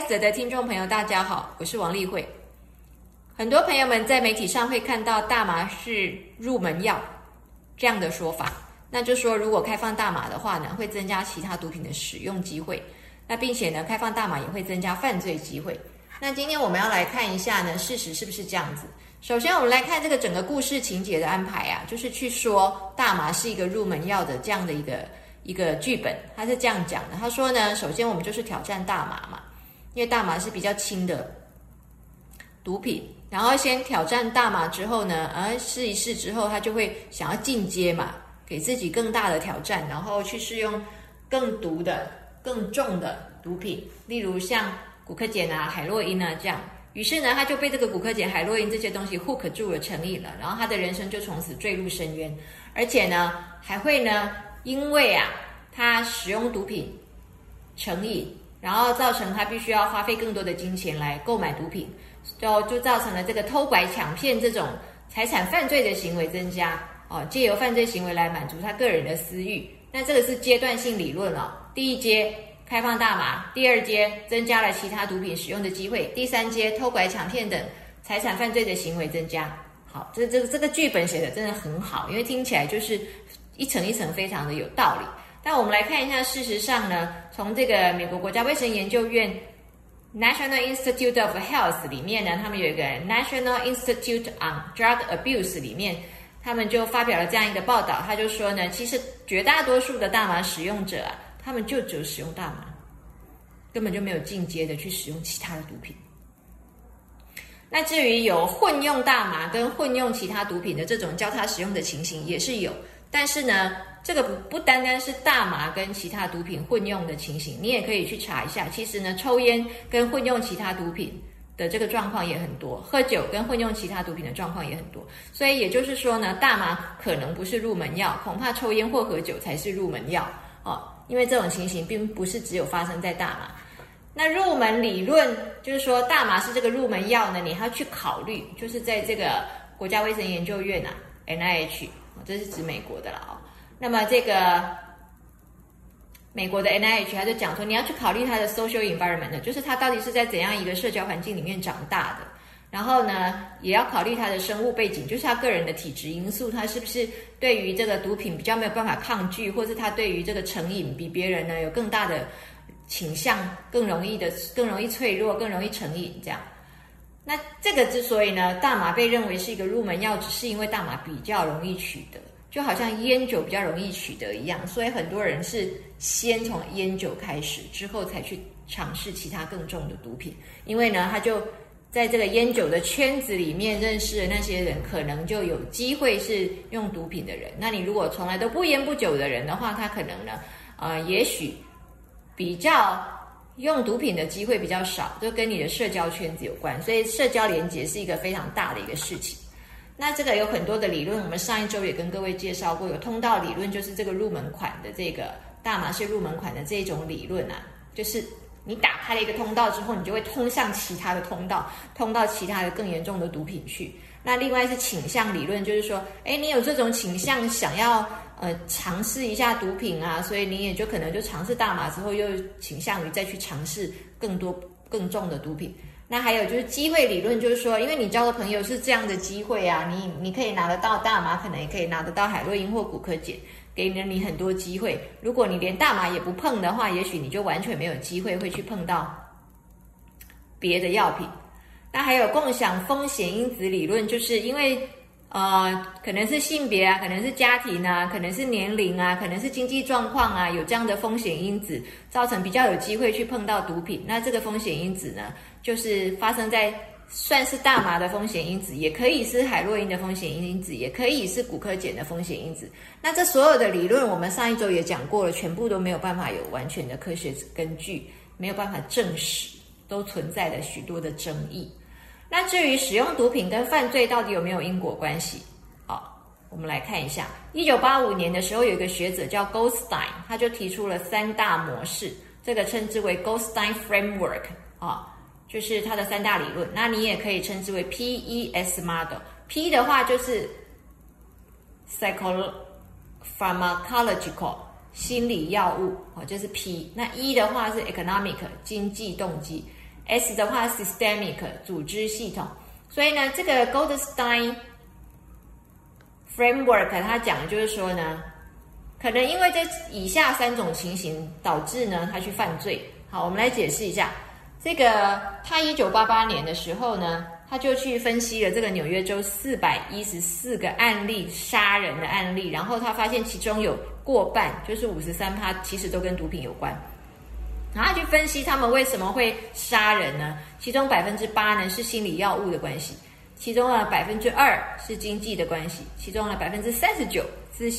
的听众朋友，大家好，我是王丽慧。很多朋友们在媒体上会看到大麻是入门药这样的说法，那就说如果开放大麻的话呢，会增加其他毒品的使用机会，那并且呢，开放大麻也会增加犯罪机会。那今天我们要来看一下呢，事实是不是这样子？首先，我们来看这个整个故事情节的安排啊，就是去说大麻是一个入门药的这样的一个一个剧本，他是这样讲的。他说呢，首先我们就是挑战大麻嘛，因为大麻是比较轻的毒品。然后先挑战大麻之后呢，呃，试一试之后，他就会想要进阶嘛，给自己更大的挑战，然后去试用更毒的、更重的毒品，例如像古柯碱啊、海洛因啊这样。于是呢，他就被这个古柯碱、海洛因这些东西 hook 住了、成瘾了，然后他的人生就从此坠入深渊，而且呢，还会呢，因为啊，他使用毒品成瘾，然后造成他必须要花费更多的金钱来购买毒品。就就造成了这个偷拐抢骗这种财产犯罪的行为增加哦，借由犯罪行为来满足他个人的私欲。那这个是阶段性理论哦。第一阶开放大麻，第二阶增加了其他毒品使用的机会，第三阶偷拐抢骗等财产犯罪的行为增加。好，这这个这个剧本写的真的很好，因为听起来就是一层一层非常的有道理。那我们来看一下，事实上呢，从这个美国国家卫生研究院。National Institute of Health 里面呢，他们有一个 National Institute on Drug Abuse 里面，他们就发表了这样一个报道，他就说呢，其实绝大多数的大麻使用者啊，他们就只有使用大麻，根本就没有进阶的去使用其他的毒品。那至于有混用大麻跟混用其他毒品的这种交叉使用的情形，也是有，但是呢。这个不不单单是大麻跟其他毒品混用的情形，你也可以去查一下。其实呢，抽烟跟混用其他毒品的这个状况也很多，喝酒跟混用其他毒品的状况也很多。所以也就是说呢，大麻可能不是入门药，恐怕抽烟或喝酒才是入门药哦。因为这种情形并不是只有发生在大麻。那入门理论就是说，大麻是这个入门药呢，你还要去考虑，就是在这个国家卫生研究院呐 （NIH），这是指美国的了哦。那么这个美国的 NIH 他就讲说，你要去考虑他的 social environment，就是他到底是在怎样一个社交环境里面长大的，然后呢，也要考虑他的生物背景，就是他个人的体质因素，他是不是对于这个毒品比较没有办法抗拒，或是他对于这个成瘾比别人呢有更大的倾向，更容易的更容易脆弱，更容易成瘾这样。那这个之所以呢，大麻被认为是一个入门药，只是因为大麻比较容易取得。就好像烟酒比较容易取得一样，所以很多人是先从烟酒开始，之后才去尝试其他更重的毒品。因为呢，他就在这个烟酒的圈子里面认识的那些人，可能就有机会是用毒品的人。那你如果从来都不烟不酒的人的话，他可能呢，呃，也许比较用毒品的机会比较少，就跟你的社交圈子有关。所以社交连接是一个非常大的一个事情。那这个有很多的理论，我们上一周也跟各位介绍过，有通道理论，就是这个入门款的这个大麻是入门款的这种理论啊，就是你打开了一个通道之后，你就会通向其他的通道，通到其他的更严重的毒品去。那另外是倾向理论，就是说，哎，你有这种倾向，想要呃尝试一下毒品啊，所以你也就可能就尝试大麻之后，又倾向于再去尝试更多更重的毒品。那还有就是机会理论，就是说，因为你交的朋友是这样的机会啊，你你可以拿得到大麻，可能也可以拿得到海洛因或骨科碱，给了你很多机会。如果你连大麻也不碰的话，也许你就完全没有机会会去碰到别的药品。那还有共享风险因子理论，就是因为呃，可能是性别啊，可能是家庭啊，可能是年龄啊，可能是经济状况啊，有这样的风险因子，造成比较有机会去碰到毒品。那这个风险因子呢？就是发生在算是大麻的风险因子，也可以是海洛因的风险因子，也可以是骨科碱的风险因子。那这所有的理论，我们上一周也讲过了，全部都没有办法有完全的科学根据，没有办法证实，都存在着许多的争议。那至于使用毒品跟犯罪到底有没有因果关系？好，我们来看一下，一九八五年的时候，有一个学者叫 Goldstein，他就提出了三大模式，这个称之为 Goldstein Framework 啊。就是它的三大理论，那你也可以称之为 PES model。P 的话就是 psychopharmacological 心理药物，哦，就是 P。那 E 的话是 economic 经济动机，S 的话 systemic 组织系统。所以呢，这个 Goldstein framework 它讲的就是说呢，可能因为这以下三种情形导致呢他去犯罪。好，我们来解释一下。这个他一九八八年的时候呢，他就去分析了这个纽约州四百一十四个案例杀人的案例，然后他发现其中有过半，就是五十三趴，其实都跟毒品有关。然后去分析他们为什么会杀人呢？其中百分之八呢是心理药物的关系，其中呢百分之二是经济的关系，其中呢百分之三十九是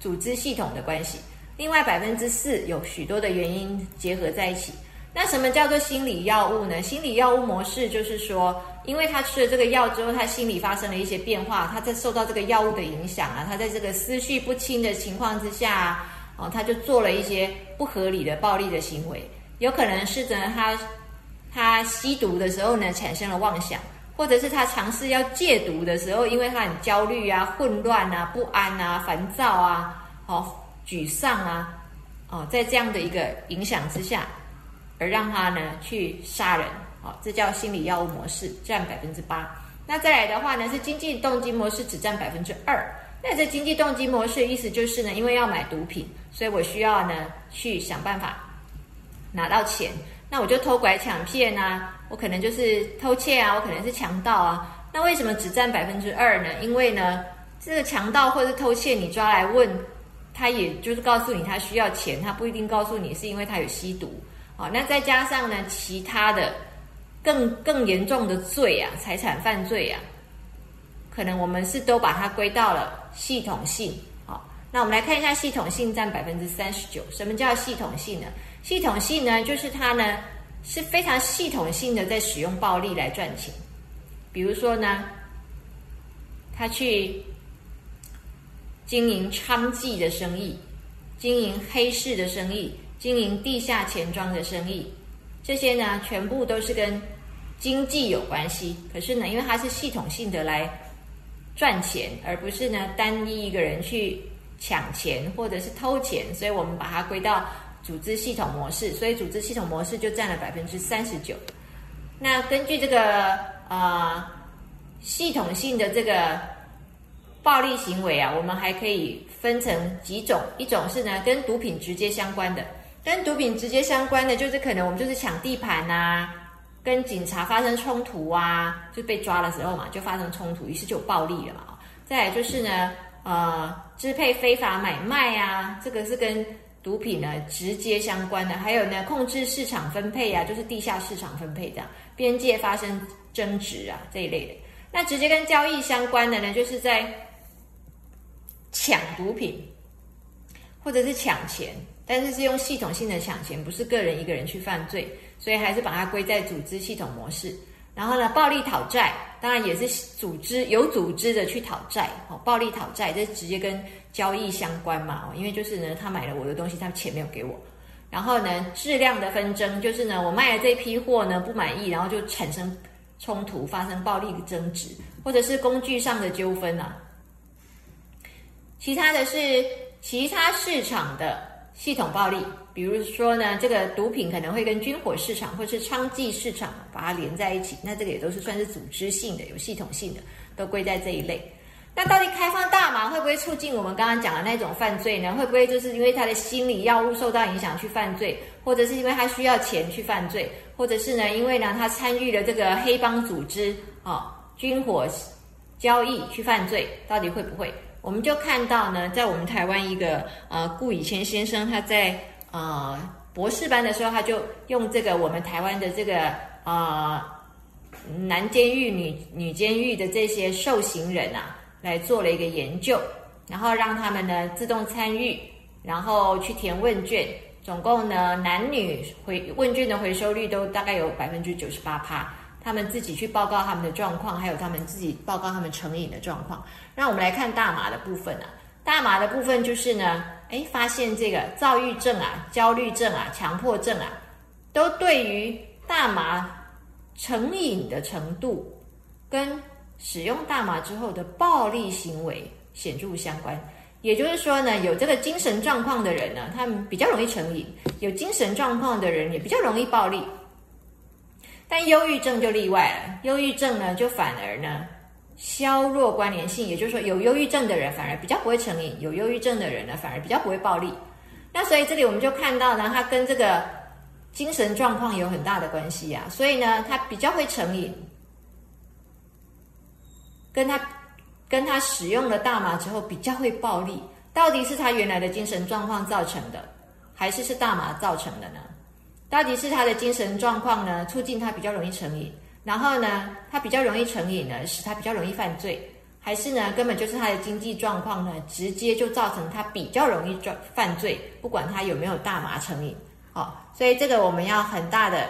组织系统的关系，另外百分之四有许多的原因结合在一起。那什么叫做心理药物呢？心理药物模式就是说，因为他吃了这个药之后，他心里发生了一些变化，他在受到这个药物的影响啊，他在这个思绪不清的情况之下，哦，他就做了一些不合理的暴力的行为。有可能是呢，他他吸毒的时候呢，产生了妄想，或者是他尝试要戒毒的时候，因为他很焦虑啊、混乱啊、不安啊、烦躁啊、哦、沮丧啊，哦，在这样的一个影响之下。而让他呢去杀人，哦，这叫心理药物模式，占百分之八。那再来的话呢，是经济动机模式，只占百分之二。那这经济动机模式意思就是呢，因为要买毒品，所以我需要呢去想办法拿到钱。那我就偷拐抢骗啊，我可能就是偷窃啊，我可能是强盗啊。那为什么只占百分之二呢？因为呢，这个强盗或者是偷窃，你抓来问，他也就是告诉你他需要钱，他不一定告诉你是因为他有吸毒。好，那再加上呢，其他的更更严重的罪啊，财产犯罪啊，可能我们是都把它归到了系统性。好，那我们来看一下系统性占百分之三十九。什么叫系统性呢？系统性呢，就是它呢是非常系统性的在使用暴力来赚钱。比如说呢，他去经营娼妓的生意，经营黑市的生意。经营地下钱庄的生意，这些呢，全部都是跟经济有关系。可是呢，因为它是系统性的来赚钱，而不是呢单一一个人去抢钱或者是偷钱，所以我们把它归到组织系统模式。所以组织系统模式就占了百分之三十九。那根据这个呃系统性的这个暴力行为啊，我们还可以分成几种，一种是呢跟毒品直接相关的。跟毒品直接相关的，就是可能我们就是抢地盘呐，跟警察发生冲突啊，就被抓的时候嘛，就发生冲突，于是就有暴力了嘛。再来就是呢，呃，支配非法买卖啊，这个是跟毒品呢直接相关的。还有呢，控制市场分配啊，就是地下市场分配这样，边界发生争执啊这一类的。那直接跟交易相关的呢，就是在抢毒品，或者是抢钱。但是是用系统性的抢钱，不是个人一个人去犯罪，所以还是把它归在组织系统模式。然后呢，暴力讨债当然也是组织有组织的去讨债，哦，暴力讨债这直接跟交易相关嘛，哦因为就是呢，他买了我的东西，他钱没有给我。然后呢，质量的纷争就是呢，我卖了这批货呢不满意，然后就产生冲突，发生暴力的争执，或者是工具上的纠纷啊。其他的是其他市场的。系统暴力，比如说呢，这个毒品可能会跟军火市场或是娼妓市场把它连在一起，那这个也都是算是组织性的、有系统性的，都归在这一类。那到底开放大麻会不会促进我们刚刚讲的那种犯罪呢？会不会就是因为他的心理药物受到影响去犯罪，或者是因为他需要钱去犯罪，或者是呢，因为呢他参与了这个黑帮组织啊、军火交易去犯罪？到底会不会？我们就看到呢，在我们台湾一个呃顾以谦先生，他在呃博士班的时候，他就用这个我们台湾的这个呃男监狱、女女监狱的这些受刑人啊，来做了一个研究，然后让他们呢自动参与，然后去填问卷，总共呢男女回问卷的回收率都大概有百分之九十八趴。他们自己去报告他们的状况，还有他们自己报告他们成瘾的状况。那我们来看大麻的部分啊，大麻的部分就是呢，哎，发现这个躁郁症啊、焦虑症啊、强迫症啊，都对于大麻成瘾的程度跟使用大麻之后的暴力行为显著相关。也就是说呢，有这个精神状况的人呢，他们比较容易成瘾；有精神状况的人也比较容易暴力。但忧郁症就例外了，忧郁症呢就反而呢削弱关联性，也就是说有忧郁症的人反而比较不会成瘾，有忧郁症的人呢反而比较不会暴力。那所以这里我们就看到呢，它跟这个精神状况有很大的关系啊，所以呢他比较会成瘾，跟他跟他使用了大麻之后比较会暴力，到底是他原来的精神状况造成的，还是是大麻造成的呢？到底是他的精神状况呢，促进他比较容易成瘾，然后呢，他比较容易成瘾呢，使他比较容易犯罪，还是呢，根本就是他的经济状况呢，直接就造成他比较容易犯犯罪，不管他有没有大麻成瘾，好，所以这个我们要很大的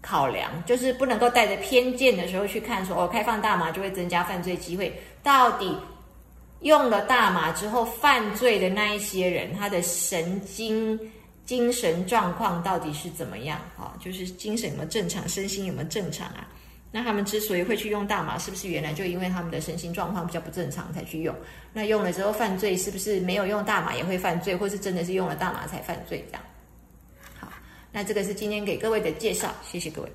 考量，就是不能够带着偏见的时候去看，说哦，开放大麻就会增加犯罪机会，到底用了大麻之后犯罪的那一些人，他的神经。精神状况到底是怎么样？啊，就是精神有没有正常，身心有没有正常啊？那他们之所以会去用大麻，是不是原来就因为他们的身心状况比较不正常才去用？那用了之后犯罪，是不是没有用大麻也会犯罪，或是真的是用了大麻才犯罪这样？好，那这个是今天给各位的介绍，谢谢各位。